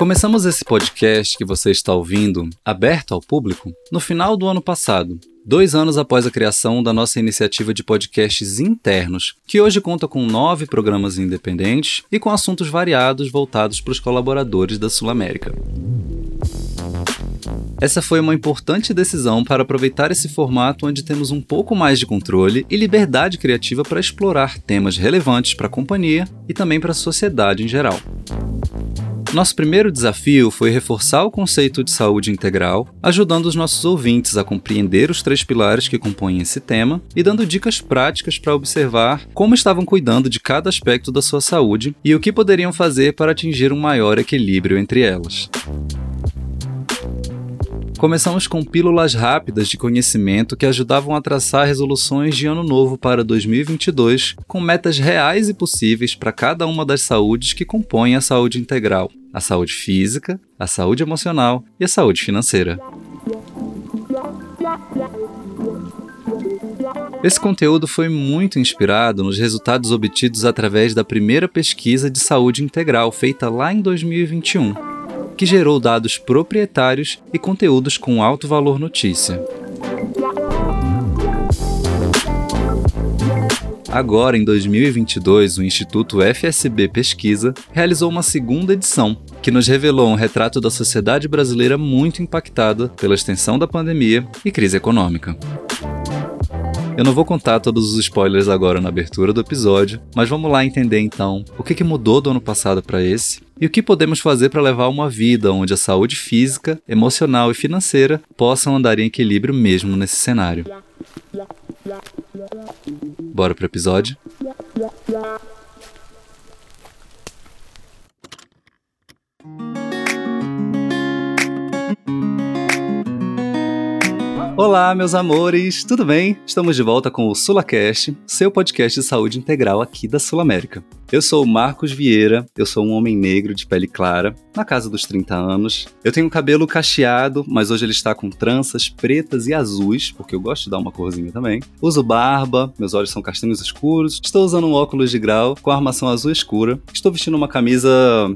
Começamos esse podcast que você está ouvindo, aberto ao público, no final do ano passado, dois anos após a criação da nossa iniciativa de podcasts internos, que hoje conta com nove programas independentes e com assuntos variados voltados para os colaboradores da Sul América. Essa foi uma importante decisão para aproveitar esse formato onde temos um pouco mais de controle e liberdade criativa para explorar temas relevantes para a companhia e também para a sociedade em geral. Nosso primeiro desafio foi reforçar o conceito de saúde integral, ajudando os nossos ouvintes a compreender os três pilares que compõem esse tema e dando dicas práticas para observar como estavam cuidando de cada aspecto da sua saúde e o que poderiam fazer para atingir um maior equilíbrio entre elas. Começamos com pílulas rápidas de conhecimento que ajudavam a traçar resoluções de ano novo para 2022, com metas reais e possíveis para cada uma das saúdes que compõem a saúde integral: a saúde física, a saúde emocional e a saúde financeira. Esse conteúdo foi muito inspirado nos resultados obtidos através da primeira pesquisa de saúde integral feita lá em 2021 que gerou dados proprietários e conteúdos com alto valor notícia. Agora, em 2022, o Instituto FSB Pesquisa realizou uma segunda edição, que nos revelou um retrato da sociedade brasileira muito impactada pela extensão da pandemia e crise econômica. Eu não vou contar todos os spoilers agora na abertura do episódio, mas vamos lá entender então o que, mudou do ano passado para esse e o que podemos fazer para levar uma vida onde a saúde física, emocional e financeira possam andar em equilíbrio mesmo nesse cenário. Bora pro episódio? Olá, meus amores, tudo bem? Estamos de volta com o SulaCast, seu podcast de saúde integral aqui da Sul América. Eu sou o Marcos Vieira, eu sou um homem negro de pele clara, na casa dos 30 anos. Eu tenho cabelo cacheado, mas hoje ele está com tranças pretas e azuis, porque eu gosto de dar uma corzinha também. Uso barba, meus olhos são castanhos escuros. Estou usando um óculos de grau com armação azul escura. Estou vestindo uma camisa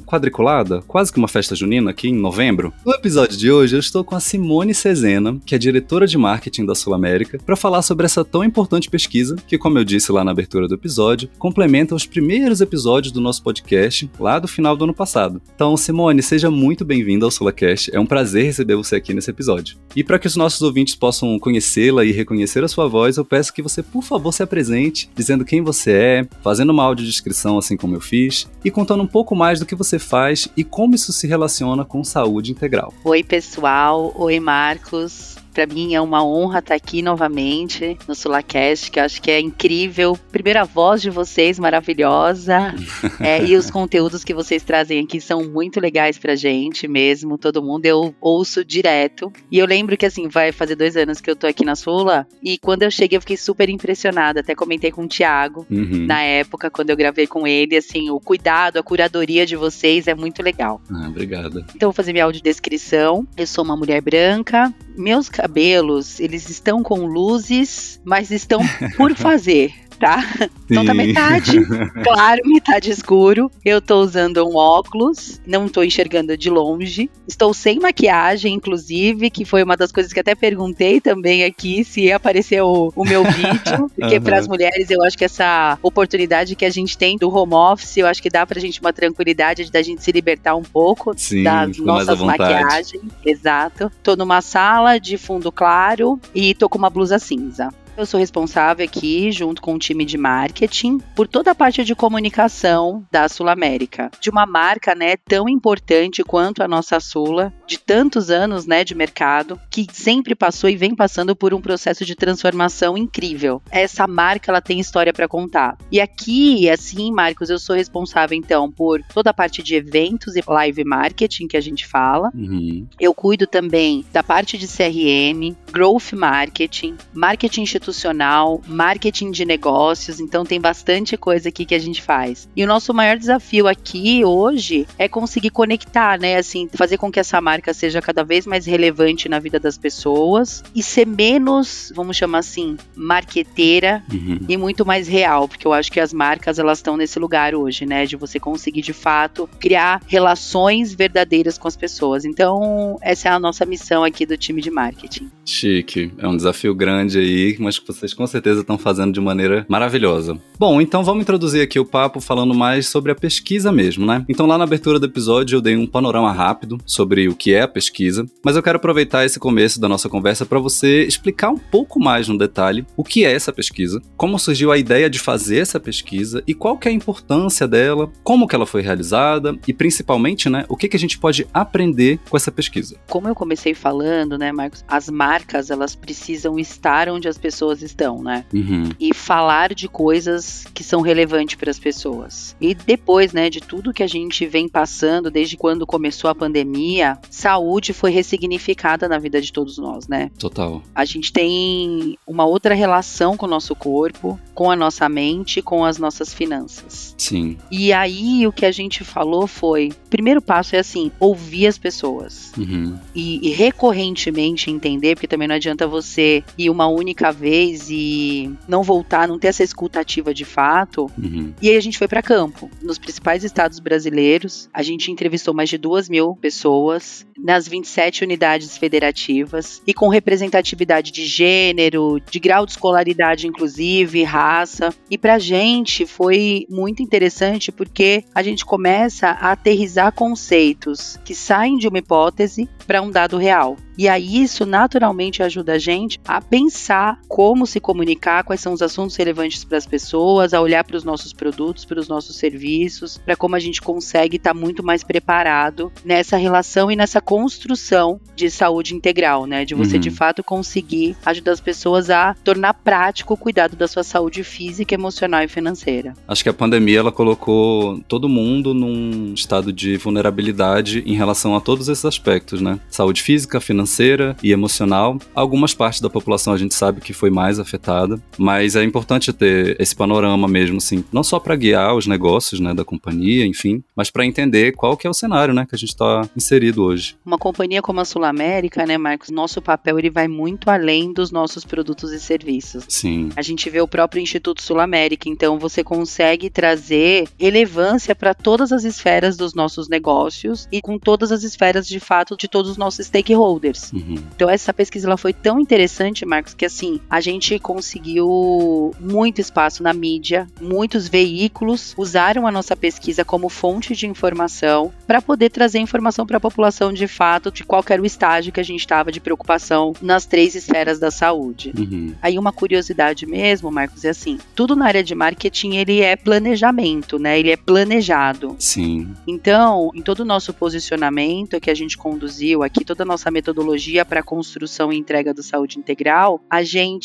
quadriculada, quase que uma festa junina aqui em novembro. No episódio de hoje eu estou com a Simone Cezena, que é diretora de marketing da Sul América, para falar sobre essa tão importante pesquisa que, como eu disse lá na abertura do episódio, complementa os primeiros episódios do nosso podcast lá do final do ano passado. Então, Simone, seja muito bem-vinda ao SulaCast. É um prazer receber você aqui nesse episódio. E para que os nossos ouvintes possam conhecê-la e reconhecer a sua voz, eu peço que você, por favor, se apresente, dizendo quem você é, fazendo uma audiodescrição assim como eu fiz, e contando um pouco mais do que você faz e como isso se relaciona com saúde integral. Oi, pessoal. Oi, Marcos. Para mim é uma honra estar aqui novamente no Sulacast, que eu acho que é incrível. Primeira voz de vocês, maravilhosa. é, e os conteúdos que vocês trazem aqui são muito legais pra gente mesmo. Todo mundo eu ouço direto. E eu lembro que assim, vai fazer dois anos que eu tô aqui na Sula. E quando eu cheguei, eu fiquei super impressionada. Até comentei com o Thiago uhum. na época, quando eu gravei com ele, assim, o cuidado, a curadoria de vocês é muito legal. Ah, obrigada. Então, vou fazer minha audiodescrição. Eu sou uma mulher branca. Meus cabelos, eles estão com luzes, mas estão por fazer tá? Sim. Então tá metade claro, metade escuro. Eu tô usando um óculos, não tô enxergando de longe. Estou sem maquiagem, inclusive, que foi uma das coisas que até perguntei também aqui se ia aparecer o, o meu vídeo. Porque uhum. para as mulheres eu acho que essa oportunidade que a gente tem do home office, eu acho que dá pra gente uma tranquilidade da gente se libertar um pouco Sim, das nossas maquiagens. Exato. Tô numa sala de fundo claro e tô com uma blusa cinza. Eu sou responsável aqui, junto com o time de marketing, por toda a parte de comunicação da Sul América, de uma marca, né, tão importante quanto a nossa Sula, de tantos anos, né, de mercado, que sempre passou e vem passando por um processo de transformação incrível. Essa marca, ela tem história para contar. E aqui, assim, Marcos, eu sou responsável então por toda a parte de eventos e live marketing que a gente fala. Uhum. Eu cuido também da parte de CRM, growth marketing, marketing institucional institucional, marketing de negócios, então tem bastante coisa aqui que a gente faz. E o nosso maior desafio aqui hoje é conseguir conectar, né, assim, fazer com que essa marca seja cada vez mais relevante na vida das pessoas e ser menos, vamos chamar assim, marqueteira uhum. e muito mais real, porque eu acho que as marcas elas estão nesse lugar hoje, né, de você conseguir de fato criar relações verdadeiras com as pessoas. Então, essa é a nossa missão aqui do time de marketing. Chique, é um desafio grande aí, mas que vocês com certeza estão fazendo de maneira maravilhosa. Bom, então vamos introduzir aqui o papo falando mais sobre a pesquisa mesmo, né? Então lá na abertura do episódio eu dei um panorama rápido sobre o que é a pesquisa, mas eu quero aproveitar esse começo da nossa conversa para você explicar um pouco mais no detalhe o que é essa pesquisa, como surgiu a ideia de fazer essa pesquisa e qual que é a importância dela, como que ela foi realizada e principalmente, né, o que que a gente pode aprender com essa pesquisa. Como eu comecei falando, né, Marcos, as marcas elas precisam estar onde as pessoas estão, né? Uhum. E falar de coisas que são relevantes para as pessoas. E depois, né, de tudo que a gente vem passando desde quando começou a pandemia, saúde foi ressignificada na vida de todos nós, né? Total. A gente tem uma outra relação com o nosso corpo, com a nossa mente, com as nossas finanças. Sim. E aí o que a gente falou foi: primeiro passo é assim, ouvir as pessoas. Uhum. E, e recorrentemente entender, porque também não adianta você ir uma única vez e não voltar, não ter essa escutativa de fato. Uhum. E aí a gente foi para campo, nos principais estados brasileiros. A gente entrevistou mais de duas mil pessoas nas 27 unidades federativas e com representatividade de gênero, de grau de escolaridade, inclusive, raça. E pra gente foi muito interessante porque a gente começa a aterrizar conceitos que saem de uma hipótese para um dado real. E aí isso naturalmente ajuda a gente a pensar como se comunicar, quais são os assuntos relevantes para as pessoas, a olhar para os nossos produtos, para os nossos serviços, para como a gente consegue estar tá muito mais preparado nessa relação e nessa construção de saúde integral, né? De você uhum. de fato conseguir ajudar as pessoas a tornar prático o cuidado da sua saúde física, emocional e financeira. Acho que a pandemia ela colocou todo mundo num estado de vulnerabilidade em relação a todos esses aspectos, né? Saúde física, financeira financeira e emocional. Algumas partes da população a gente sabe que foi mais afetada, mas é importante ter esse panorama mesmo, assim, não só para guiar os negócios, né, da companhia, enfim, mas para entender qual que é o cenário, né, que a gente está inserido hoje. Uma companhia como a Sul América, né, Marcos, nosso papel ele vai muito além dos nossos produtos e serviços. Sim. A gente vê o próprio Instituto Sul América, então você consegue trazer relevância para todas as esferas dos nossos negócios e com todas as esferas de fato de todos os nossos stakeholders. Uhum. Então essa pesquisa ela foi tão interessante, Marcos, que assim, a gente conseguiu muito espaço na mídia, muitos veículos usaram a nossa pesquisa como fonte de informação para poder trazer informação para a população de fato de qual era o estágio que a gente estava de preocupação nas três esferas da saúde. Uhum. Aí uma curiosidade mesmo, Marcos, é assim, tudo na área de marketing ele é planejamento, né? Ele é planejado. Sim. Então, em todo o nosso posicionamento que a gente conduziu aqui, toda a nossa metodologia para construção e entrega do saúde integral, a gente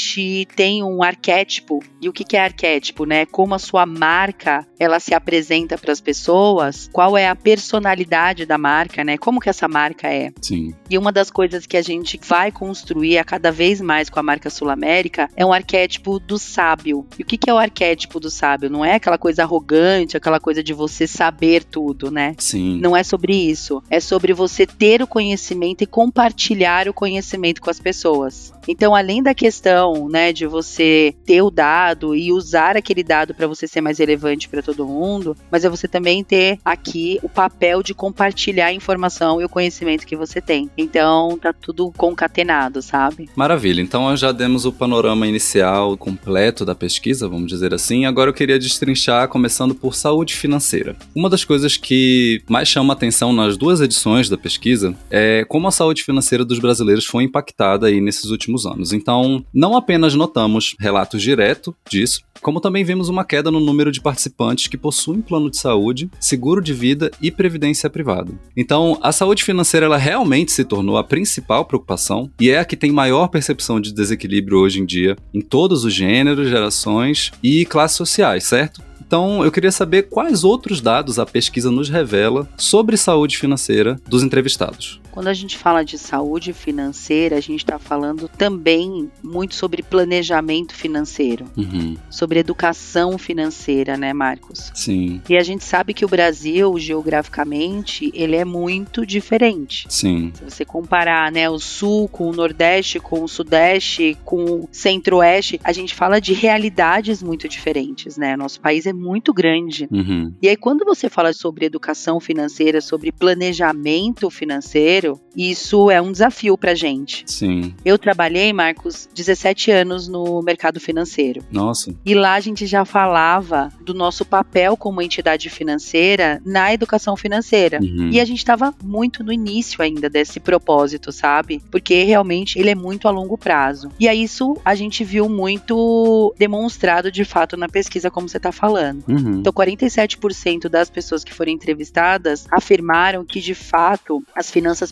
tem um arquétipo. E o que, que é arquétipo, né? Como a sua marca ela se apresenta para as pessoas, qual é a personalidade da marca, né? Como que essa marca é. Sim. E uma das coisas que a gente vai construir a cada vez mais com a marca Sul América é um arquétipo do sábio. E o que, que é o arquétipo do sábio? Não é aquela coisa arrogante, aquela coisa de você saber tudo, né? Sim. Não é sobre isso. É sobre você ter o conhecimento e compartilhar o conhecimento com as pessoas. Então, além da questão, né, de você ter o dado e usar aquele dado para você ser mais relevante para todo mundo, mas é você também ter aqui o papel de compartilhar a informação e o conhecimento que você tem. Então, tá tudo concatenado, sabe? Maravilha. Então, já demos o panorama inicial completo da pesquisa, vamos dizer assim. Agora eu queria destrinchar começando por saúde financeira. Uma das coisas que mais chama atenção nas duas edições da pesquisa é como a saúde financeira dos brasileiros foi impactada aí nesses últimos anos. Então, não apenas notamos relatos diretos disso, como também vimos uma queda no número de participantes que possuem plano de saúde, seguro de vida e previdência privada. Então, a saúde financeira ela realmente se tornou a principal preocupação e é a que tem maior percepção de desequilíbrio hoje em dia em todos os gêneros, gerações e classes sociais, certo? Então, eu queria saber quais outros dados a pesquisa nos revela sobre saúde financeira dos entrevistados. Quando a gente fala de saúde financeira, a gente está falando também muito sobre planejamento financeiro, uhum. sobre educação financeira, né, Marcos? Sim. E a gente sabe que o Brasil, geograficamente, ele é muito diferente. Sim. Se você comparar, né, o Sul com o Nordeste, com o Sudeste, com o Centro-Oeste, a gente fala de realidades muito diferentes, né? Nosso país é muito grande. Uhum. E aí, quando você fala sobre educação financeira, sobre planejamento financeiro, financeiro, isso é um desafio pra gente. Sim. Eu trabalhei, Marcos, 17 anos no mercado financeiro. Nossa. E lá a gente já falava do nosso papel como entidade financeira na educação financeira. Uhum. E a gente estava muito no início ainda desse propósito, sabe? Porque realmente ele é muito a longo prazo. E aí isso a gente viu muito demonstrado de fato na pesquisa, como você está falando. Uhum. Então, 47% das pessoas que foram entrevistadas afirmaram que de fato as finanças finanças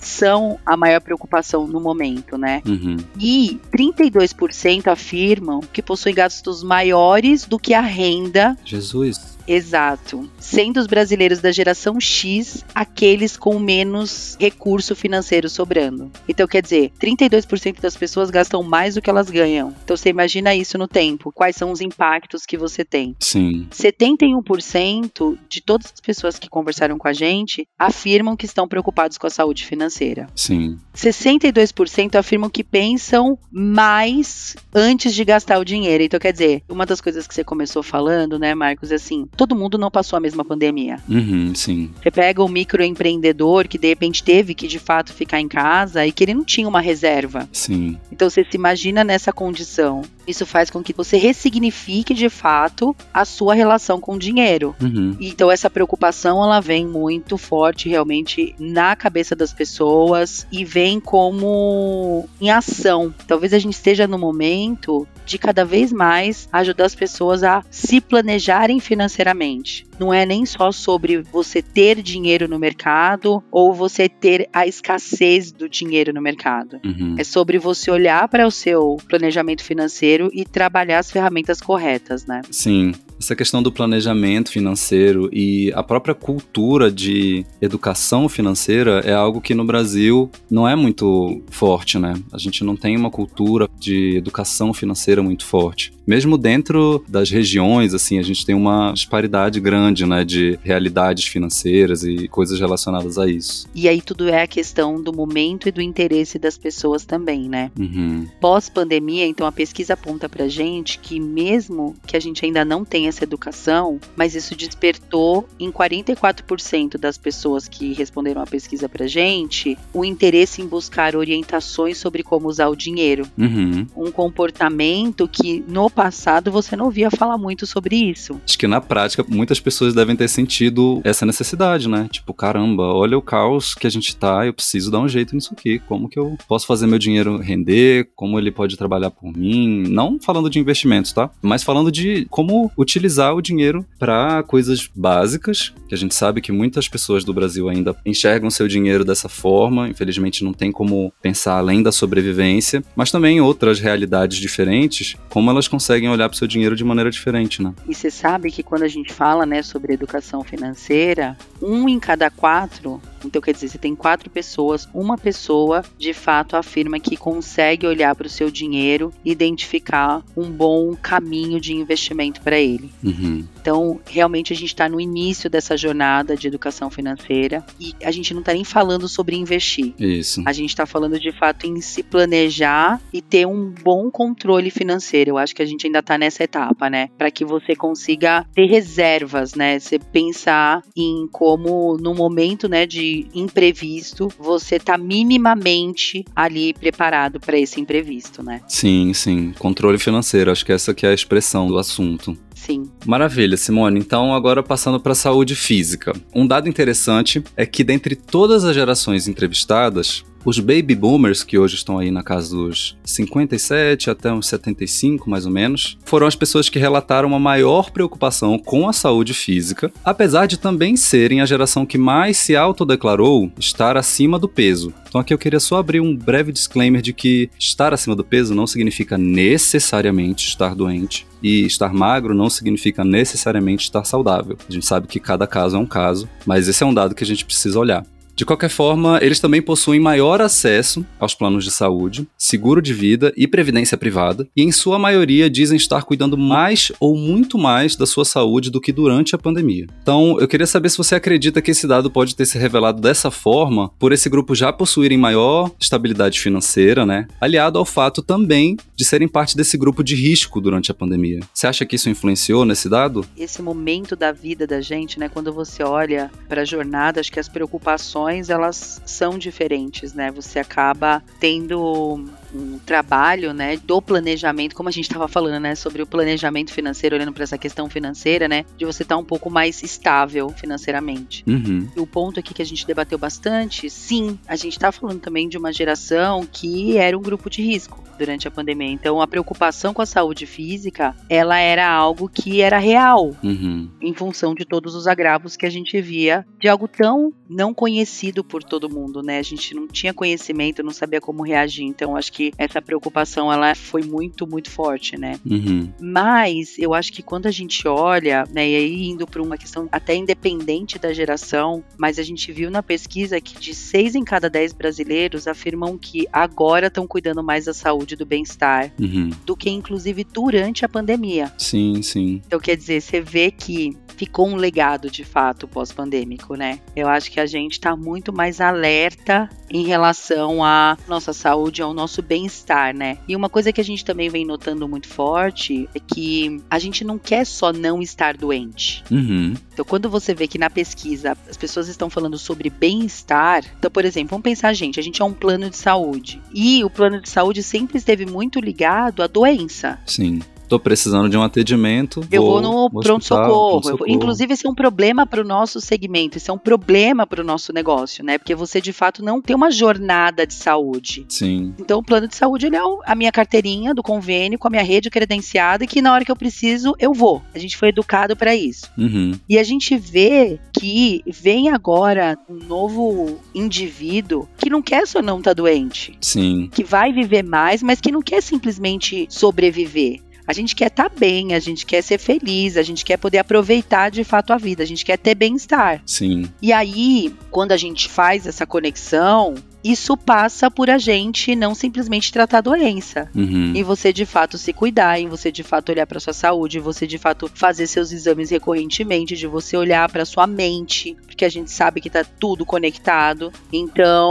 são a maior preocupação no momento, né? Uhum. E 32% afirmam que possuem gastos maiores do que a renda. Jesus. Exato. Sendo os brasileiros da geração X aqueles com menos recurso financeiro sobrando. Então, quer dizer, 32% das pessoas gastam mais do que elas ganham. Então, você imagina isso no tempo. Quais são os impactos que você tem? Sim. 71% de todas as pessoas que conversaram com a gente afirmam que estão preocupados com a saúde financeira. Sim. 62% afirmam que pensam mais antes de gastar o dinheiro. Então, quer dizer, uma das coisas que você começou falando, né, Marcos, é assim, todo mundo não passou a mesma pandemia. Uhum, sim. Você pega o microempreendedor que de repente teve que de fato ficar em casa e que ele não tinha uma reserva. Sim. Então você se imagina nessa condição. Isso faz com que você ressignifique de fato a sua relação com o dinheiro. Uhum. Então essa preocupação ela vem muito forte realmente na cabeça das pessoas e vem como em ação. Talvez a gente esteja no momento de cada vez mais ajudar as pessoas a se planejarem financeiramente. Não é nem só sobre você ter dinheiro no mercado ou você ter a escassez do dinheiro no mercado. Uhum. É sobre você olhar para o seu planejamento financeiro e trabalhar as ferramentas corretas, né? Sim. Essa questão do planejamento financeiro e a própria cultura de educação financeira é algo que no Brasil não é muito forte, né? A gente não tem uma cultura de educação financeira muito forte. Mesmo dentro das regiões, assim, a gente tem uma disparidade grande, né, de realidades financeiras e coisas relacionadas a isso. E aí tudo é a questão do momento e do interesse das pessoas também, né? Uhum. Pós-pandemia, então a pesquisa aponta pra gente que mesmo que a gente ainda não tenha essa educação, mas isso despertou em 44% das pessoas que responderam à pesquisa pra gente o interesse em buscar orientações sobre como usar o dinheiro. Uhum. Um comportamento que no passado você não ouvia falar muito sobre isso. Acho que na prática muitas pessoas devem ter sentido essa necessidade, né? Tipo, caramba, olha o caos que a gente tá, eu preciso dar um jeito nisso aqui. Como que eu posso fazer meu dinheiro render? Como ele pode trabalhar por mim? Não falando de investimentos, tá? Mas falando de como utilizar utilizar o dinheiro para coisas básicas, que a gente sabe que muitas pessoas do Brasil ainda enxergam seu dinheiro dessa forma, infelizmente não tem como pensar além da sobrevivência, mas também outras realidades diferentes, como elas conseguem olhar para o seu dinheiro de maneira diferente, né? E você sabe que quando a gente fala, né, sobre educação financeira, um em cada quatro então, quer dizer, você tem quatro pessoas, uma pessoa de fato afirma que consegue olhar para o seu dinheiro e identificar um bom caminho de investimento para ele. Uhum. Então, realmente a gente está no início dessa jornada de educação financeira e a gente não está nem falando sobre investir. Isso. A gente está falando de fato em se planejar e ter um bom controle financeiro. Eu acho que a gente ainda está nessa etapa, né? Para que você consiga ter reservas, né? Você pensar em como no momento, né, de imprevisto, você tá minimamente ali preparado para esse imprevisto, né? Sim, sim. Controle financeiro, acho que essa que é a expressão do assunto. Sim. Maravilha, Simone. Então, agora passando para a saúde física. Um dado interessante é que dentre todas as gerações entrevistadas, os baby boomers, que hoje estão aí na casa dos 57 até uns 75, mais ou menos, foram as pessoas que relataram uma maior preocupação com a saúde física, apesar de também serem a geração que mais se autodeclarou estar acima do peso. Então aqui eu queria só abrir um breve disclaimer de que estar acima do peso não significa necessariamente estar doente. E estar magro não significa necessariamente estar saudável. A gente sabe que cada caso é um caso, mas esse é um dado que a gente precisa olhar. De qualquer forma, eles também possuem maior acesso aos planos de saúde, seguro de vida e previdência privada, e em sua maioria dizem estar cuidando mais ou muito mais da sua saúde do que durante a pandemia. Então, eu queria saber se você acredita que esse dado pode ter se revelado dessa forma por esse grupo já possuírem maior estabilidade financeira, né? Aliado ao fato também de serem parte desse grupo de risco durante a pandemia. Você acha que isso influenciou nesse dado? Esse momento da vida da gente, né, quando você olha para a jornada, acho que as preocupações elas são diferentes, né? Você acaba tendo um trabalho, né, do planejamento, como a gente estava falando, né, sobre o planejamento financeiro, olhando para essa questão financeira, né, de você estar tá um pouco mais estável financeiramente. Uhum. E o ponto aqui que a gente debateu bastante, sim, a gente está falando também de uma geração que era um grupo de risco durante a pandemia. Então, a preocupação com a saúde física, ela era algo que era real, uhum. em função de todos os agravos que a gente via de algo tão não conhecido por todo mundo, né? A gente não tinha conhecimento, não sabia como reagir. Então, acho que essa preocupação ela foi muito, muito forte, né? Uhum. Mas eu acho que quando a gente olha, né, e aí indo para uma questão até independente da geração, mas a gente viu na pesquisa que de 6 em cada 10 brasileiros afirmam que agora estão cuidando mais da saúde do bem-estar uhum. do que inclusive durante a pandemia. Sim, sim. Então quer dizer, você vê que ficou um legado de fato pós-pandêmico, né? Eu acho que a gente está muito mais alerta em relação à nossa saúde, ao nosso bem-estar, né? E uma coisa que a gente também vem notando muito forte é que a gente não quer só não estar doente. Uhum. Então, quando você vê que na pesquisa as pessoas estão falando sobre bem-estar, então, por exemplo, vamos pensar, gente, a gente é um plano de saúde. E o plano de saúde sempre esteve muito ligado à doença. Sim tô precisando de um atendimento. Eu vou, vou no pronto-socorro. Pronto Inclusive, isso é um problema para o nosso segmento, isso é um problema para o nosso negócio, né? Porque você de fato não tem uma jornada de saúde. Sim. Então, o plano de saúde ele é a minha carteirinha do convênio com a minha rede credenciada e que na hora que eu preciso, eu vou. A gente foi educado para isso. Uhum. E a gente vê que vem agora um novo indivíduo que não quer só não estar tá doente. Sim. Que vai viver mais, mas que não quer simplesmente sobreviver. A gente quer estar tá bem, a gente quer ser feliz, a gente quer poder aproveitar de fato a vida, a gente quer ter bem-estar. Sim. E aí, quando a gente faz essa conexão, isso passa por a gente não simplesmente tratar a doença. Uhum. E você de fato se cuidar, em você de fato olhar para sua saúde, você de fato fazer seus exames recorrentemente, de você olhar para sua mente, porque a gente sabe que tá tudo conectado. Então,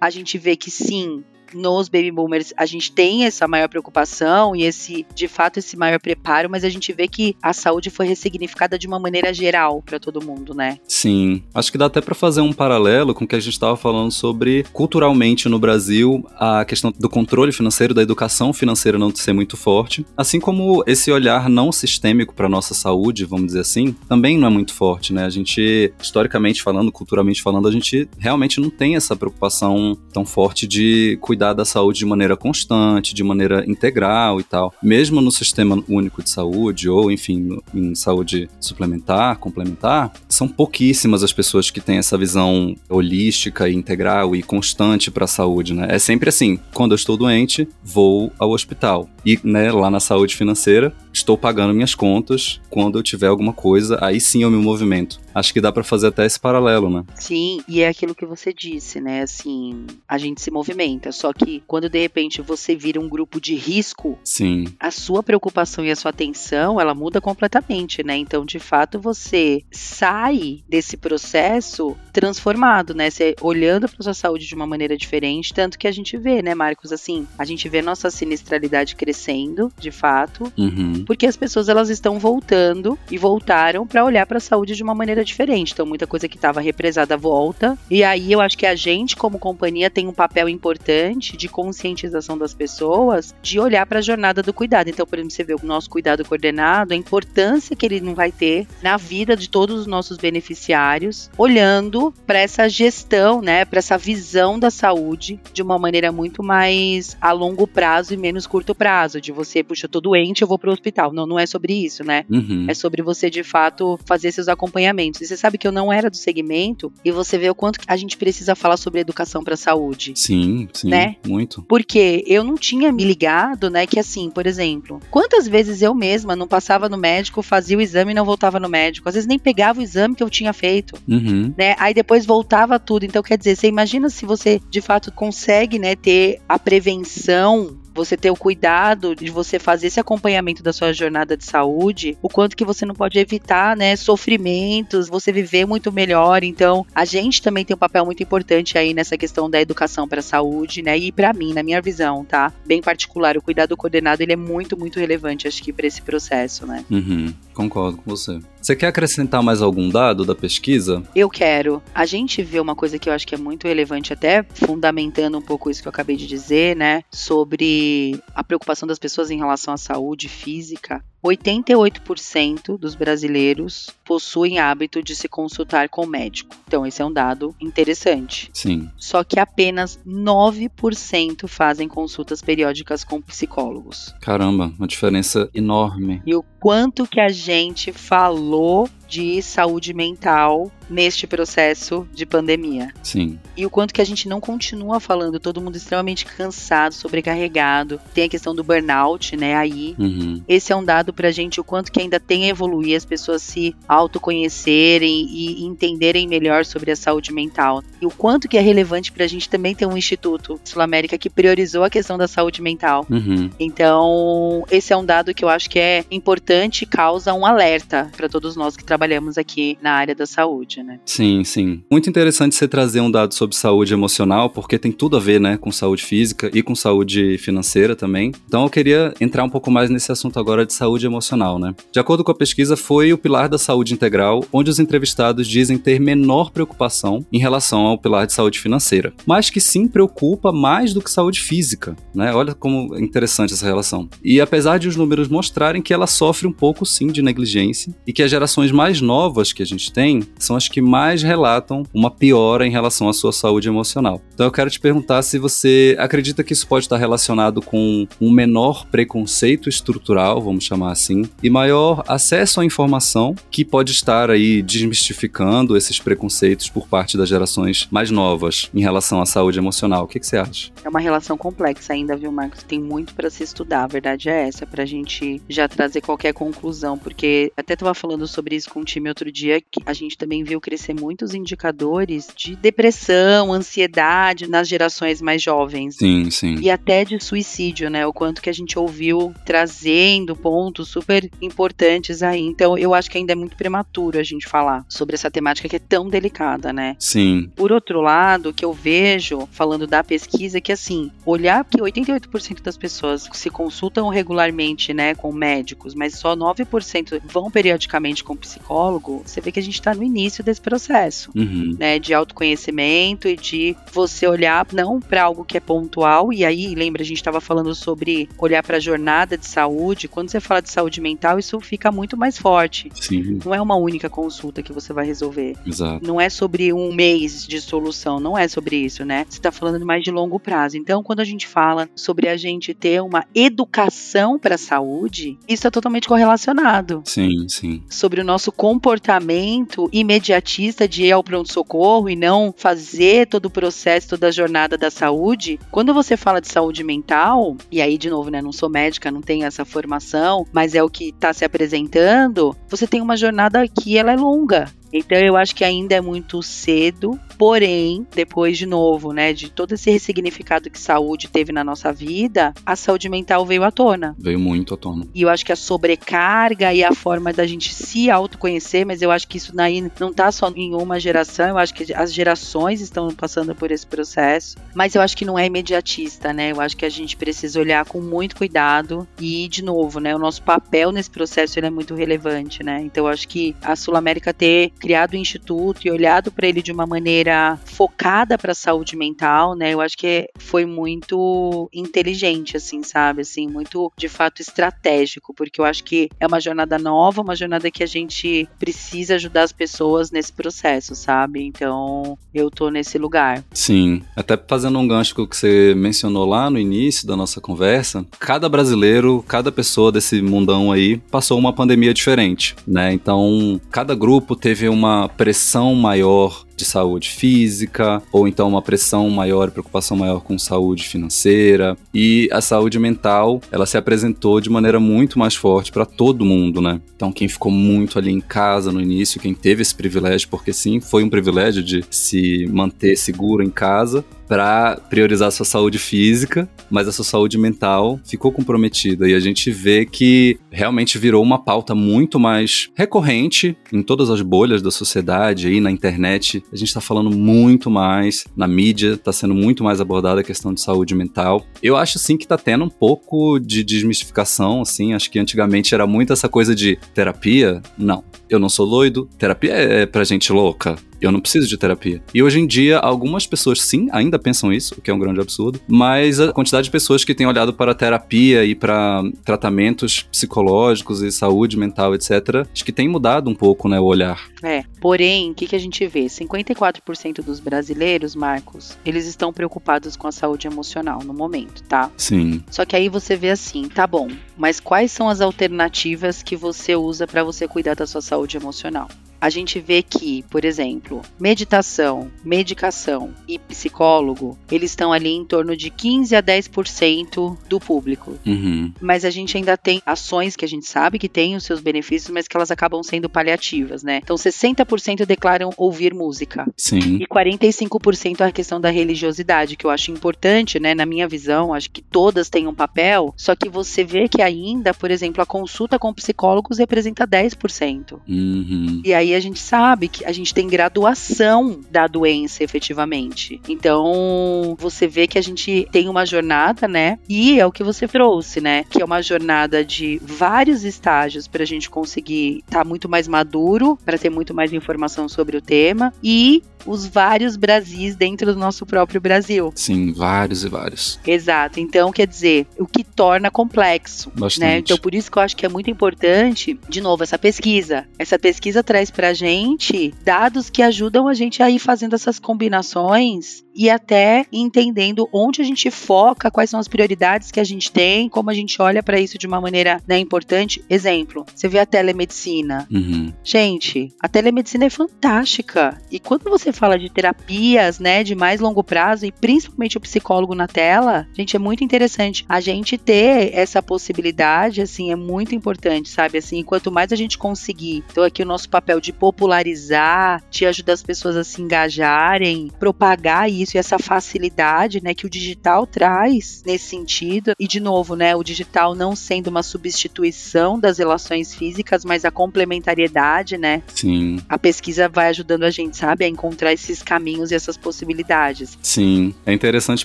a gente vê que sim, nos baby boomers a gente tem essa maior preocupação e esse, de fato, esse maior preparo, mas a gente vê que a saúde foi ressignificada de uma maneira geral para todo mundo, né? Sim. Acho que dá até para fazer um paralelo com o que a gente estava falando sobre culturalmente no Brasil a questão do controle financeiro, da educação financeira não ser muito forte, assim como esse olhar não sistêmico para nossa saúde, vamos dizer assim, também não é muito forte, né? A gente historicamente falando, culturalmente falando, a gente realmente não tem essa preocupação tão forte de cuidar cuidar da saúde de maneira constante, de maneira integral e tal. Mesmo no sistema único de saúde, ou enfim, no, em saúde suplementar, complementar, são pouquíssimas as pessoas que têm essa visão holística e integral e constante para a saúde, né? É sempre assim: quando eu estou doente, vou ao hospital. E né, lá na saúde financeira, estou pagando minhas contas. Quando eu tiver alguma coisa, aí sim eu me movimento. Acho que dá para fazer até esse paralelo, né? Sim, e é aquilo que você disse, né? Assim, a gente se movimenta. Só que quando de repente você vira um grupo de risco, sim. a sua preocupação e a sua atenção, ela muda completamente, né? Então, de fato, você sai desse processo transformado, né? Você olhando para sua saúde de uma maneira diferente, tanto que a gente vê, né, Marcos, assim, a gente vê nossa sinistralidade crescendo, de fato. Uhum porque as pessoas elas estão voltando e voltaram para olhar para a saúde de uma maneira diferente. Então, muita coisa que estava represada volta. E aí eu acho que a gente, como companhia, tem um papel importante de conscientização das pessoas de olhar para a jornada do cuidado. Então, por exemplo, você vê o nosso cuidado coordenado, a importância que ele não vai ter na vida de todos os nossos beneficiários, olhando para essa gestão, né, para essa visão da saúde de uma maneira muito mais a longo prazo e menos curto prazo, de você, puxa, eu tô doente, eu vou pro hospital. Não, não é sobre isso, né? Uhum. É sobre você de fato fazer seus acompanhamentos. E você sabe que eu não era do segmento e você vê o quanto a gente precisa falar sobre educação para saúde. Sim, sim, né? muito. Porque eu não tinha me ligado, né, que assim, por exemplo, quantas vezes eu mesma não passava no médico, fazia o exame e não voltava no médico, às vezes nem pegava o exame que eu tinha feito, Uhum. né? Aí depois voltava tudo. Então quer dizer, você imagina se você de fato consegue, né, ter a prevenção você ter o cuidado de você fazer esse acompanhamento da sua jornada de saúde, o quanto que você não pode evitar, né, sofrimentos, você viver muito melhor. Então, a gente também tem um papel muito importante aí nessa questão da educação para a saúde, né? E para mim, na minha visão, tá? Bem particular, o cuidado coordenado, ele é muito, muito relevante, acho que para esse processo, né? Uhum. Concordo com você. Você quer acrescentar mais algum dado da pesquisa? Eu quero. A gente vê uma coisa que eu acho que é muito relevante, até fundamentando um pouco isso que eu acabei de dizer, né? Sobre a preocupação das pessoas em relação à saúde física. 88% dos brasileiros possuem hábito de se consultar com o médico. Então, esse é um dado interessante. Sim. Só que apenas 9% fazem consultas periódicas com psicólogos. Caramba, uma diferença enorme. E o quanto que a gente falou de saúde mental neste processo de pandemia. Sim. E o quanto que a gente não continua falando, todo mundo extremamente cansado, sobrecarregado. Tem a questão do burnout, né, aí. Uhum. Esse é um dado pra gente o quanto que ainda tem a evoluir as pessoas se autoconhecerem e entenderem melhor sobre a saúde mental. E o quanto que é relevante pra gente também ter um instituto Sul-América que priorizou a questão da saúde mental. Uhum. Então, esse é um dado que eu acho que é importante e causa um alerta para todos nós que trabalhamos aqui na área da saúde, né? Sim, sim. Muito interessante você trazer um dado sobre saúde emocional, porque tem tudo a ver, né, com saúde física e com saúde financeira também. Então eu queria entrar um pouco mais nesse assunto agora de saúde emocional, né? De acordo com a pesquisa, foi o pilar da saúde integral, onde os entrevistados dizem ter menor preocupação em relação ao pilar de saúde financeira, mas que sim preocupa mais do que saúde física, né? Olha como é interessante essa relação. E apesar de os números mostrarem que ela sofre um pouco sim de negligência e que as gerações mais novas que a gente tem são as que mais relatam uma piora em relação à sua saúde emocional. Então eu quero te perguntar se você acredita que isso pode estar relacionado com um menor preconceito estrutural, vamos chamar assim, e maior acesso à informação que pode estar aí desmistificando esses preconceitos por parte das gerações mais novas em relação à saúde emocional. O que, que você acha? É uma relação complexa ainda, viu, Marcos? Tem muito para se estudar. A verdade é essa, pra gente já trazer qualquer conclusão, porque até tava falando sobre isso com o time outro dia, que a gente também viu crescer muitos indicadores de depressão, ansiedade nas gerações mais jovens. Sim, sim. E até de suicídio, né? O quanto que a gente ouviu trazendo pontos super importantes aí. Então, eu acho que ainda é muito prematuro a gente falar sobre essa temática que é tão delicada, né? Sim. Por outro lado, o que eu vejo, falando da pesquisa, é que assim, olhar que 88% das pessoas se consultam regularmente, né, com médicos, mas só 9% vão periodicamente com psicólogo, você vê que a gente tá no início desse processo. Uhum. Né, de autoconhecimento e de você olhar não para algo que é pontual e aí lembra a gente estava falando sobre olhar para a jornada de saúde quando você fala de saúde mental isso fica muito mais forte Sim, não é uma única consulta que você vai resolver exato. não é sobre um mês de solução, não é sobre isso, né? Você está falando de mais de longo prazo. Então, quando a gente fala sobre a gente ter uma educação para a saúde, isso é totalmente correlacionado. Sim, sim. Sobre o nosso comportamento imediatista de ir ao pronto-socorro e não fazer todo o processo, toda a jornada da saúde. Quando você fala de saúde mental, e aí, de novo, né? Não sou médica, não tenho essa formação, mas é o que está se apresentando, você tem uma jornada que ela é longa. Então eu acho que ainda é muito cedo, porém, depois de novo, né, de todo esse ressignificado que saúde teve na nossa vida, a saúde mental veio à tona. Veio muito à tona. E eu acho que a sobrecarga e a forma da gente se autoconhecer, mas eu acho que isso daí não tá só em uma geração, eu acho que as gerações estão passando por esse processo, mas eu acho que não é imediatista, né? Eu acho que a gente precisa olhar com muito cuidado e, de novo, né, o nosso papel nesse processo ele é muito relevante, né? Então eu acho que a Sul América ter criado o instituto e olhado para ele de uma maneira focada para a saúde mental, né? Eu acho que foi muito inteligente, assim, sabe? Assim, muito de fato estratégico, porque eu acho que é uma jornada nova, uma jornada que a gente precisa ajudar as pessoas nesse processo, sabe? Então eu tô nesse lugar. Sim, até fazendo um gancho que você mencionou lá no início da nossa conversa, cada brasileiro, cada pessoa desse mundão aí passou uma pandemia diferente, né? Então, cada grupo teve uma pressão maior de saúde física, ou então uma pressão maior, preocupação maior com saúde financeira. E a saúde mental, ela se apresentou de maneira muito mais forte para todo mundo, né? Então, quem ficou muito ali em casa no início, quem teve esse privilégio, porque sim, foi um privilégio de se manter seguro em casa, para priorizar a sua saúde física, mas a sua saúde mental ficou comprometida. E a gente vê que realmente virou uma pauta muito mais recorrente em todas as bolhas da sociedade, aí na internet. A gente está falando muito mais, na mídia está sendo muito mais abordada a questão de saúde mental. Eu acho sim que está tendo um pouco de desmistificação, assim. Acho que antigamente era muito essa coisa de terapia. Não, eu não sou doido. Terapia é pra gente louca. Eu não preciso de terapia. E hoje em dia, algumas pessoas sim ainda pensam isso, o que é um grande absurdo, mas a quantidade de pessoas que têm olhado para a terapia e para tratamentos psicológicos e saúde mental, etc., acho que tem mudado um pouco, né, o olhar. É, porém, o que, que a gente vê? 54% dos brasileiros, Marcos, eles estão preocupados com a saúde emocional no momento, tá? Sim. Só que aí você vê assim, tá bom, mas quais são as alternativas que você usa para você cuidar da sua saúde emocional? A gente vê que, por exemplo, meditação, medicação e psicólogo, eles estão ali em torno de 15 a 10% do público. Uhum. Mas a gente ainda tem ações que a gente sabe que têm os seus benefícios, mas que elas acabam sendo paliativas, né? Então 60% declaram ouvir música. Sim. E 45% a questão da religiosidade, que eu acho importante, né? Na minha visão, acho que todas têm um papel, só que você vê que ainda, por exemplo, a consulta com psicólogos representa 10%. Uhum. E aí a gente sabe que a gente tem graduação da doença efetivamente. Então, você vê que a gente tem uma jornada, né? E é o que você trouxe, né? Que é uma jornada de vários estágios para a gente conseguir estar tá muito mais maduro, para ter muito mais informação sobre o tema e os vários Brasis dentro do nosso próprio Brasil. Sim, vários e vários. Exato. Então, quer dizer, o que torna complexo, Bastante. né? Então, por isso que eu acho que é muito importante, de novo, essa pesquisa. Essa pesquisa traz pra gente dados que ajudam a gente a ir fazendo essas combinações e até entendendo onde a gente foca, quais são as prioridades que a gente tem, como a gente olha para isso de uma maneira né, importante. Exemplo, você vê a telemedicina. Uhum. Gente, a telemedicina é fantástica. E quando você fala de terapias, né, de mais longo prazo e principalmente o psicólogo na tela, gente, é muito interessante. A gente ter essa possibilidade, assim, é muito importante, sabe? Assim, quanto mais a gente conseguir, então aqui o nosso papel de popularizar, de ajudar as pessoas a se engajarem, propagar isso isso e essa facilidade, né, que o digital traz nesse sentido. E de novo, né, o digital não sendo uma substituição das relações físicas, mas a complementariedade, né? Sim. A pesquisa vai ajudando a gente, sabe, a encontrar esses caminhos e essas possibilidades. Sim. É interessante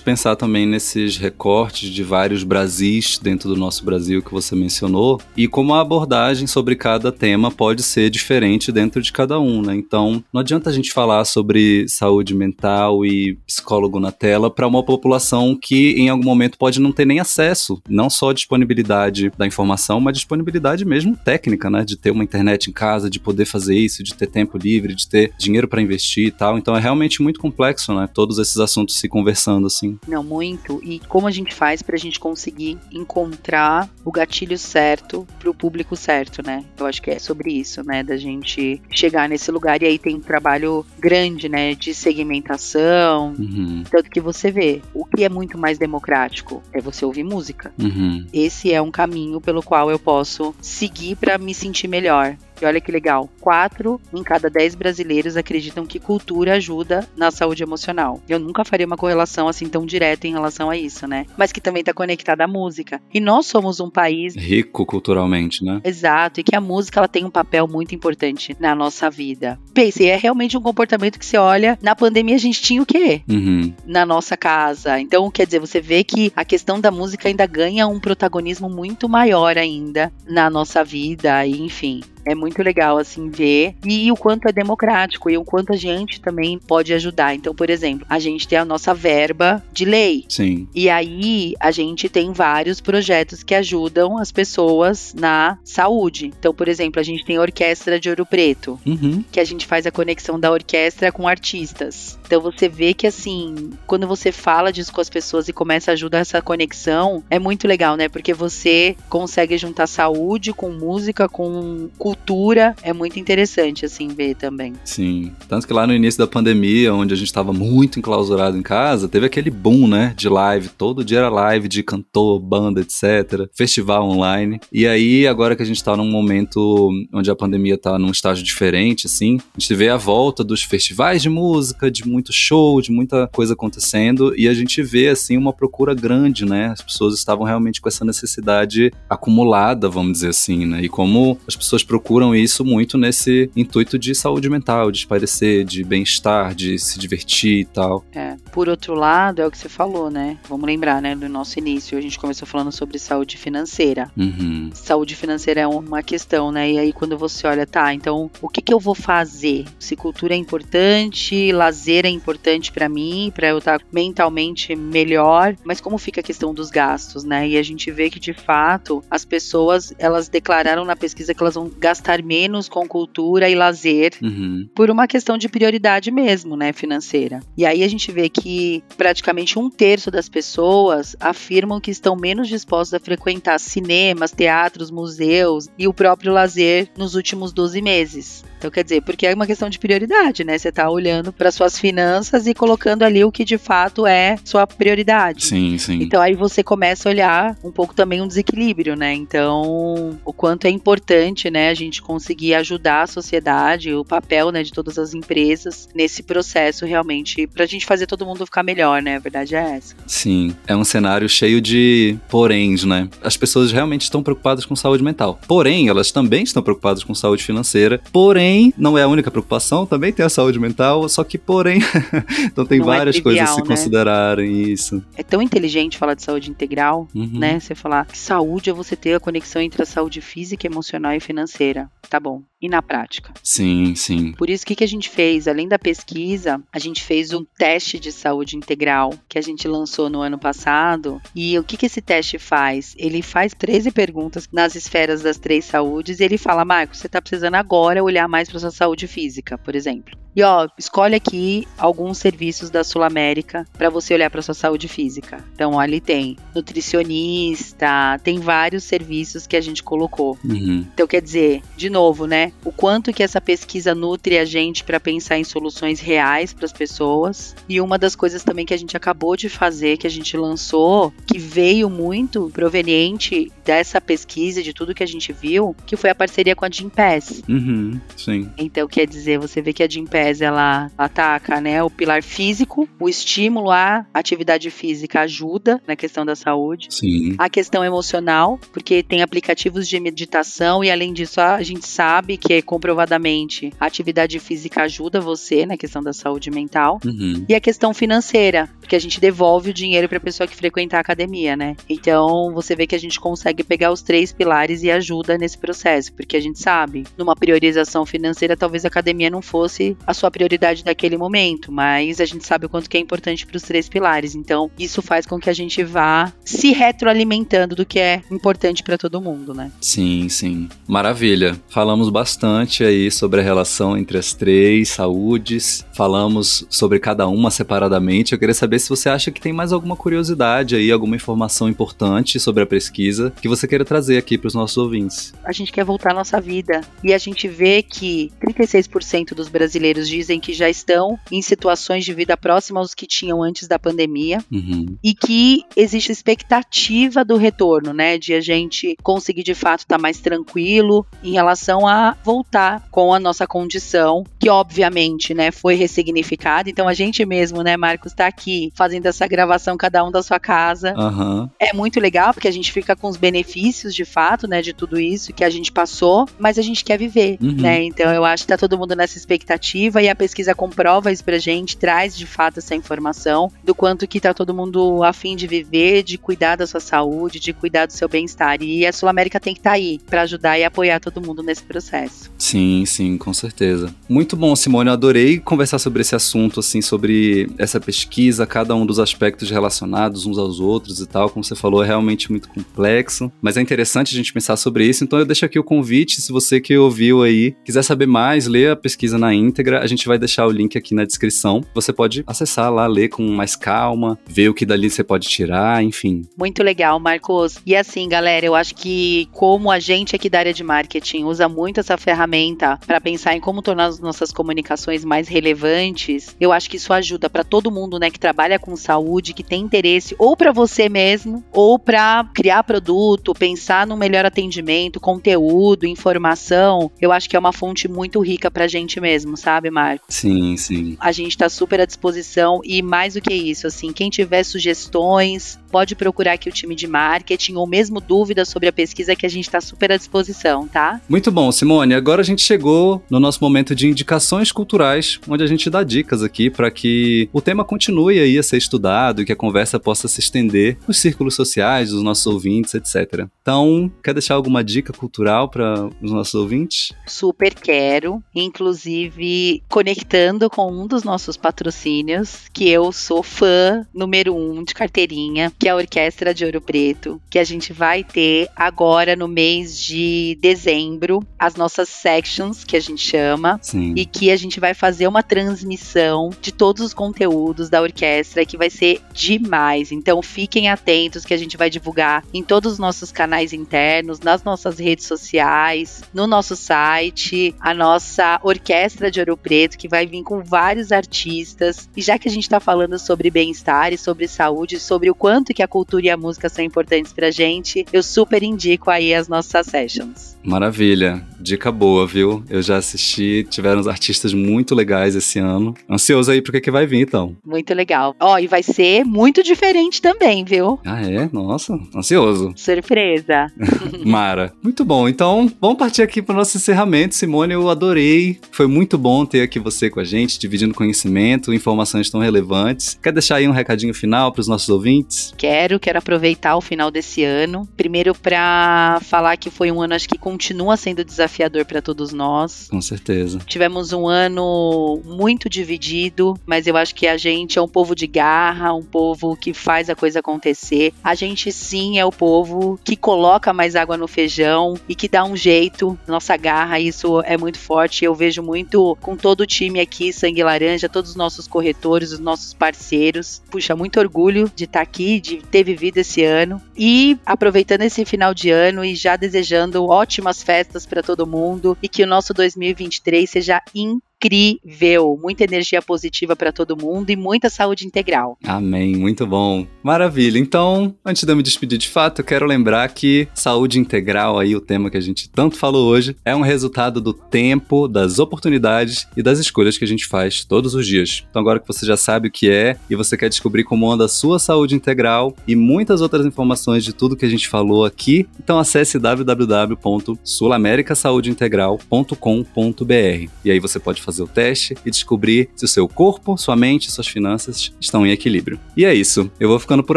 pensar também nesses recortes de vários Brasis dentro do nosso Brasil que você mencionou e como a abordagem sobre cada tema pode ser diferente dentro de cada um, né? Então, não adianta a gente falar sobre saúde mental e psicólogo na tela para uma população que em algum momento pode não ter nem acesso, não só disponibilidade da informação, mas disponibilidade mesmo técnica, né, de ter uma internet em casa, de poder fazer isso, de ter tempo livre, de ter dinheiro para investir e tal. Então é realmente muito complexo, né, todos esses assuntos se conversando assim. Não muito. E como a gente faz para a gente conseguir encontrar o gatilho certo para o público certo, né? Eu acho que é sobre isso, né, da gente chegar nesse lugar e aí tem um trabalho grande, né, de segmentação, Uhum. Tanto que você vê, o que é muito mais democrático é você ouvir música. Uhum. Esse é um caminho pelo qual eu posso seguir para me sentir melhor. E olha que legal, quatro em cada dez brasileiros acreditam que cultura ajuda na saúde emocional. Eu nunca faria uma correlação assim tão direta em relação a isso, né? Mas que também está conectada à música. E nós somos um país rico culturalmente, né? Exato, e que a música ela tem um papel muito importante na nossa vida. Pense, é realmente um comportamento que você olha, na pandemia a gente tinha o quê? Uhum. Na nossa casa. Então, quer dizer, você vê que a questão da música ainda ganha um protagonismo muito maior ainda na nossa vida, enfim. É muito legal, assim, ver. E o quanto é democrático e o quanto a gente também pode ajudar. Então, por exemplo, a gente tem a nossa verba de lei. Sim. E aí, a gente tem vários projetos que ajudam as pessoas na saúde. Então, por exemplo, a gente tem a Orquestra de Ouro Preto, uhum. que a gente faz a conexão da orquestra com artistas. Então, você vê que, assim, quando você fala disso com as pessoas e começa a ajudar essa conexão, é muito legal, né? Porque você consegue juntar saúde com música, com cultura cultura é muito interessante, assim, ver também. Sim. Tanto que lá no início da pandemia, onde a gente estava muito enclausurado em casa, teve aquele boom, né? De live. Todo dia era live de cantor, banda, etc. Festival online. E aí, agora que a gente está num momento onde a pandemia está num estágio diferente, assim, a gente vê a volta dos festivais de música, de muito show, de muita coisa acontecendo. E a gente vê, assim, uma procura grande, né? As pessoas estavam realmente com essa necessidade acumulada, vamos dizer assim, né? E como as pessoas procuram procuram isso muito nesse intuito de saúde mental, de esparecer, de bem-estar, de se divertir e tal. É. Por outro lado, é o que você falou, né? Vamos lembrar, né, do nosso início, a gente começou falando sobre saúde financeira. Uhum. Saúde financeira é uma questão, né? E aí quando você olha, tá, então o que que eu vou fazer? Se cultura é importante, lazer é importante para mim, para eu estar mentalmente melhor, mas como fica a questão dos gastos, né? E a gente vê que de fato as pessoas, elas declararam na pesquisa que elas vão gastar gastar menos com cultura e lazer uhum. por uma questão de prioridade mesmo, né, financeira. E aí a gente vê que praticamente um terço das pessoas afirmam que estão menos dispostos a frequentar cinemas, teatros, museus e o próprio lazer nos últimos 12 meses. Então, quer dizer, porque é uma questão de prioridade, né? Você está olhando para suas finanças e colocando ali o que de fato é sua prioridade. Sim, sim. Então, aí você começa a olhar um pouco também um desequilíbrio, né? Então, o quanto é importante, né, a gente conseguir ajudar a sociedade, o papel, né, de todas as empresas nesse processo realmente, para a gente fazer todo mundo ficar melhor, né? A verdade é essa. Sim, é um cenário cheio de poréns, né? As pessoas realmente estão preocupadas com saúde mental. Porém, elas também estão preocupadas com saúde financeira. Porém, Porém, não é a única preocupação, também tem a saúde mental, só que, porém, então tem não é várias é trivial, coisas a se né? considerarem isso. É tão inteligente falar de saúde integral, uhum. né? Você falar que saúde é você ter a conexão entre a saúde física, emocional e financeira. Tá bom. E na prática? Sim, sim. Por isso, o que, que a gente fez? Além da pesquisa, a gente fez um teste de saúde integral que a gente lançou no ano passado. E o que, que esse teste faz? Ele faz 13 perguntas nas esferas das três saúdes e ele fala, Marcos, você está precisando agora olhar mais para sua saúde física, por exemplo. E ó, escolhe aqui alguns serviços da Sul América para você olhar para sua saúde física. Então, ali tem nutricionista, tem vários serviços que a gente colocou. Uhum. Então, quer dizer, de novo, né? O quanto que essa pesquisa nutre a gente para pensar em soluções reais para as pessoas. E uma das coisas também que a gente acabou de fazer, que a gente lançou, que veio muito proveniente dessa pesquisa, de tudo que a gente viu, que foi a parceria com a Gimpass. Uhum, sim. Então, quer dizer, você vê que a Gimpass ela ataca, né, o pilar físico, o estímulo à atividade física ajuda na questão da saúde. Sim. A questão emocional, porque tem aplicativos de meditação e além disso a gente sabe que comprovadamente a atividade física ajuda você na questão da saúde mental. Uhum. E a questão financeira, porque a gente devolve o dinheiro para a pessoa que frequentar a academia, né? Então, você vê que a gente consegue pegar os três pilares e ajuda nesse processo, porque a gente sabe, numa priorização financeira, talvez a academia não fosse a sua prioridade daquele momento, mas a gente sabe o quanto que é importante para os três pilares. Então, isso faz com que a gente vá se retroalimentando do que é importante para todo mundo, né? Sim, sim. Maravilha. Falamos bastante aí sobre a relação entre as três saúdes, falamos sobre cada uma separadamente. Eu queria saber se você acha que tem mais alguma curiosidade aí, alguma informação importante sobre a pesquisa que você queira trazer aqui para os nossos ouvintes. A gente quer voltar à nossa vida e a gente vê que 36% dos brasileiros dizem que já estão em situações de vida próxima aos que tinham antes da pandemia uhum. e que existe expectativa do retorno, né, de a gente conseguir de fato estar tá mais tranquilo em relação a voltar com a nossa condição, que obviamente, né, foi ressignificada. Então a gente mesmo, né, Marcos, está aqui fazendo essa gravação cada um da sua casa. Uhum. É muito legal porque a gente fica com os benefícios de fato, né, de tudo isso que a gente passou, mas a gente quer viver, uhum. né? Então eu acho que tá todo mundo nessa expectativa e a pesquisa comprova isso pra gente, traz de fato essa informação do quanto que tá todo mundo afim de viver, de cuidar da sua saúde, de cuidar do seu bem-estar. E a Sul América tem que estar tá aí para ajudar e apoiar todo mundo nesse processo. Sim, sim, com certeza. Muito bom, Simone. Eu adorei conversar sobre esse assunto, assim, sobre essa pesquisa, cada um dos aspectos relacionados uns aos outros e tal. Como você falou, é realmente muito complexo, mas é interessante a gente pensar sobre isso. Então eu deixo aqui o convite, se você que ouviu aí quiser saber mais, ler a pesquisa na íntegra, a gente vai deixar o link aqui na descrição. Você pode acessar lá, ler com mais calma, ver o que dali você pode tirar, enfim. Muito legal, Marcos. E assim, galera, eu acho que como a gente aqui da área de marketing usa muito essa ferramenta para pensar em como tornar as nossas comunicações mais relevantes, eu acho que isso ajuda para todo mundo, né, que trabalha com saúde, que tem interesse ou para você mesmo, ou para criar produto, pensar no melhor atendimento, conteúdo, informação. Eu acho que é uma fonte muito rica pra gente mesmo, sabe, Marco? Sim, sim. A gente tá super à disposição e mais do que isso, assim, quem tiver sugestões, pode procurar aqui o time de marketing ou mesmo dúvidas sobre a pesquisa que a gente está super à disposição, tá? Muito bom, Simone. Agora a gente chegou no nosso momento de indicações culturais, onde a gente dá dicas aqui para que o tema continue aí a ser estudado e que a conversa possa se estender nos círculos sociais dos nossos ouvintes, etc. Então, quer deixar alguma dica cultural para os nossos ouvintes? Super quero, inclusive conectando com um dos nossos patrocínios, que eu sou fã número um de carteirinha, que é a Orquestra de Ouro Preto, que a gente vai ter agora no mês de dezembro, as nossas sections, que a gente chama, Sim. e que a gente vai fazer uma transmissão de todos os conteúdos da orquestra, que vai ser demais. Então fiquem atentos que a gente vai divulgar em todos os nossos canais internos, nas nossas redes sociais, no nosso site, a nossa Orquestra de Ouro Preto, que vai vir com vários artistas. E já que a gente está falando sobre bem-estar e sobre saúde, sobre o quanto que a cultura e a música são importantes pra gente, eu super indico aí as nossas sessions. Maravilha, dica boa, viu? Eu já assisti, tiveram uns artistas muito legais esse ano. Ansioso aí pro que, que vai vir, então. Muito legal. Ó, e vai ser muito diferente também, viu? Ah, é? Nossa, ansioso. Surpresa. Mara. Muito bom. Então, vamos partir aqui pro nosso encerramento. Simone, eu adorei. Foi muito bom ter aqui você com a gente, dividindo conhecimento, informações tão relevantes. Quer deixar aí um recadinho final pros nossos ouvintes? Quero, quero aproveitar o final desse ano. Primeiro para falar que foi um ano, acho que continua sendo desafiador para todos nós. Com certeza. Tivemos um ano muito dividido, mas eu acho que a gente é um povo de garra, um povo que faz a coisa acontecer. A gente sim é o povo que coloca mais água no feijão e que dá um jeito. Nossa garra, isso é muito forte. Eu vejo muito com todo o time aqui, Sangue Laranja, todos os nossos corretores, os nossos parceiros. Puxa, muito orgulho de estar tá aqui, de ter vivido esse ano. E aproveitando esse final de ano e já desejando ótimas festas para todo mundo e que o nosso 2023 seja incrível incrível. Muita energia positiva para todo mundo e muita saúde integral. Amém, muito bom. Maravilha. Então, antes de eu me despedir de fato, eu quero lembrar que saúde integral aí, o tema que a gente tanto falou hoje, é um resultado do tempo, das oportunidades e das escolhas que a gente faz todos os dias. Então, agora que você já sabe o que é e você quer descobrir como anda a sua saúde integral e muitas outras informações de tudo que a gente falou aqui, então acesse www.sulamericasaudeintegral.com.br. E aí você pode fazer fazer o teste e descobrir se o seu corpo, sua mente e suas finanças estão em equilíbrio. E é isso. Eu vou ficando por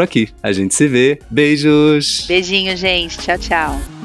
aqui. A gente se vê. Beijos! Beijinho, gente. Tchau, tchau.